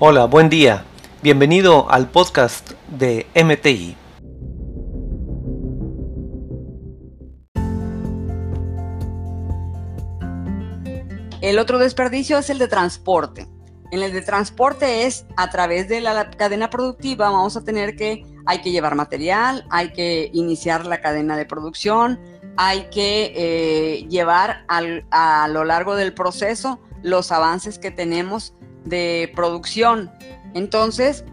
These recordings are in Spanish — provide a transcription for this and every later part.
Hola, buen día. Bienvenido al podcast de MTI. El otro desperdicio es el de transporte. En el de transporte es a través de la cadena productiva vamos a tener que, hay que llevar material, hay que iniciar la cadena de producción, hay que eh, llevar a lo largo del proceso los avances que tenemos de producción. Entonces,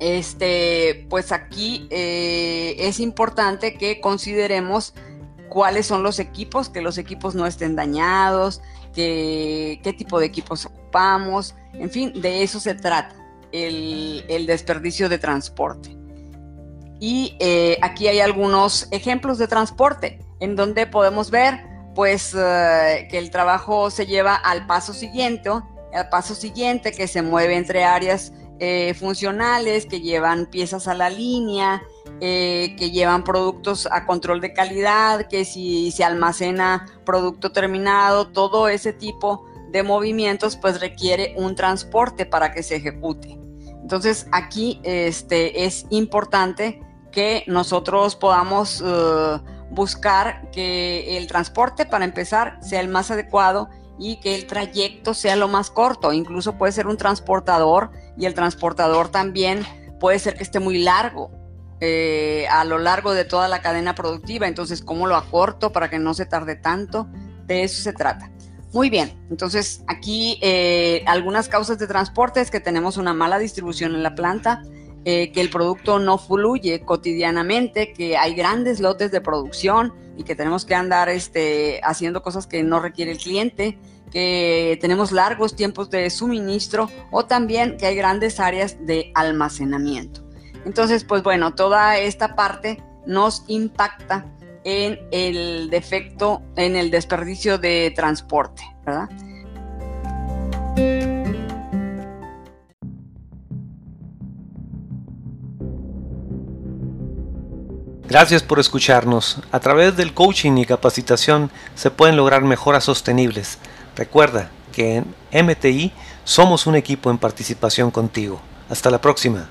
este, pues aquí eh, es importante que consideremos cuáles son los equipos, que los equipos no estén dañados, que, qué tipo de equipos ocupamos, en fin, de eso se trata, el, desperdicio de transporte. Y eh, aquí hay algunos ejemplos de transporte en donde podemos ver pues eh, que el trabajo se lleva al paso siguiente, al paso siguiente que se mueve entre áreas eh, funcionales, que llevan piezas a la línea, eh, que llevan productos a control de calidad, que si se almacena producto terminado, todo ese tipo de movimientos pues requiere un transporte para que se ejecute. Entonces aquí este, es importante que nosotros podamos buscar que el transporte, para empezar, sea el más adecuado y que el trayecto sea lo más corto. Incluso puede ser un transportador y el transportador también puede ser que esté muy largo eh, a lo largo de toda la cadena productiva. Entonces, ¿cómo lo acorto para que no se tarde tanto? De eso se trata. Muy bien, entonces aquí eh, algunas causas de transporte es que tenemos una mala distribución en la planta, eh, que el producto no fluye cotidianamente, que hay grandes lotes de producción y que tenemos que andar este, haciendo cosas que no requiere el cliente, que tenemos largos tiempos de suministro o también que hay grandes áreas de almacenamiento. Entonces, pues bueno, toda esta parte nos impacta en el defecto, en el desperdicio de transporte, ¿verdad? Gracias por escucharnos. A través del coaching y capacitación se pueden lograr mejoras sostenibles. Recuerda que en MTI somos un equipo en participación contigo. Hasta la próxima.